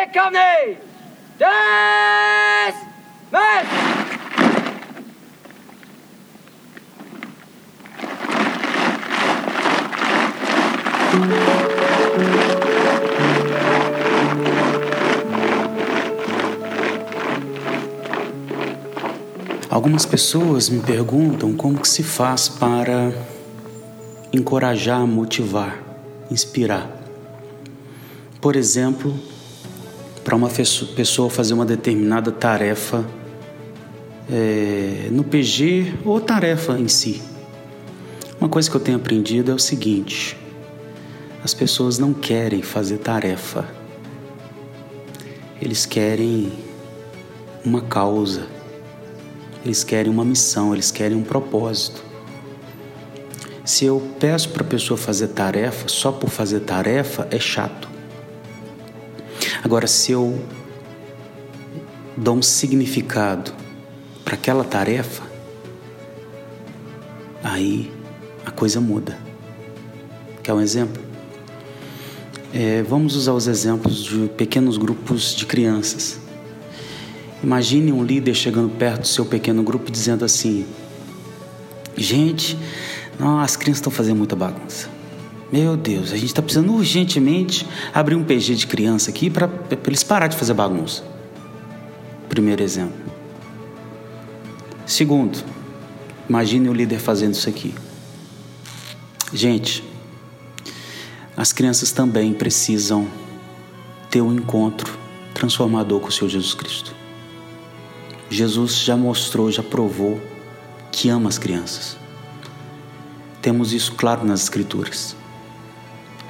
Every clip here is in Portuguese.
Recovery! Dismiss! Algumas pessoas me perguntam como que se faz para encorajar, motivar, inspirar. Por exemplo, para uma pessoa fazer uma determinada tarefa é, no PG ou tarefa em si. Uma coisa que eu tenho aprendido é o seguinte: as pessoas não querem fazer tarefa, eles querem uma causa eles querem uma missão, eles querem um propósito. Se eu peço para a pessoa fazer tarefa só por fazer tarefa, é chato. Agora, se eu dou um significado para aquela tarefa, aí a coisa muda. Quer um exemplo? É, vamos usar os exemplos de pequenos grupos de crianças. Imagine um líder chegando perto do seu pequeno grupo dizendo assim: Gente, não, as crianças estão fazendo muita bagunça. Meu Deus, a gente está precisando urgentemente abrir um PG de criança aqui para eles parar de fazer bagunça. Primeiro exemplo. Segundo, imagine o líder fazendo isso aqui. Gente, as crianças também precisam ter um encontro transformador com o Senhor Jesus Cristo. Jesus já mostrou, já provou que ama as crianças. Temos isso claro nas Escrituras.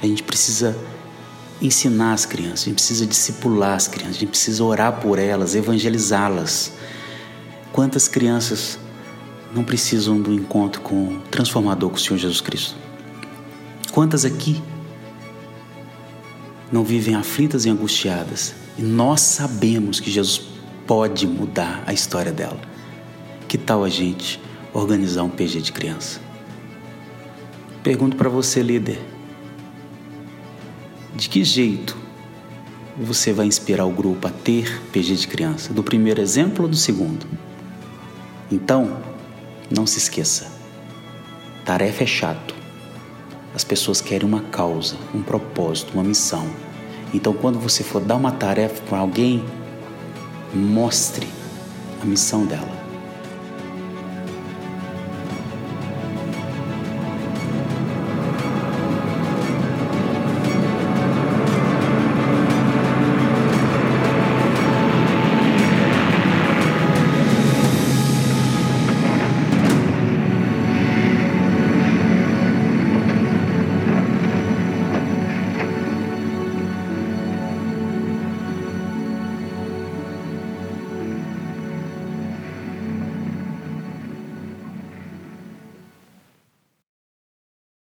A gente precisa ensinar as crianças, a gente precisa discipular as crianças, a gente precisa orar por elas, evangelizá-las. Quantas crianças não precisam do encontro com o transformador com o Senhor Jesus Cristo? Quantas aqui não vivem aflitas e angustiadas? E nós sabemos que Jesus pode mudar a história dela. Que tal a gente organizar um PG de criança? Pergunto para você, líder: de que jeito você vai inspirar o grupo a ter PG de criança? Do primeiro exemplo ou do segundo? Então, não se esqueça: tarefa é chato. As pessoas querem uma causa, um propósito, uma missão. Então, quando você for dar uma tarefa para alguém, mostre a missão dela.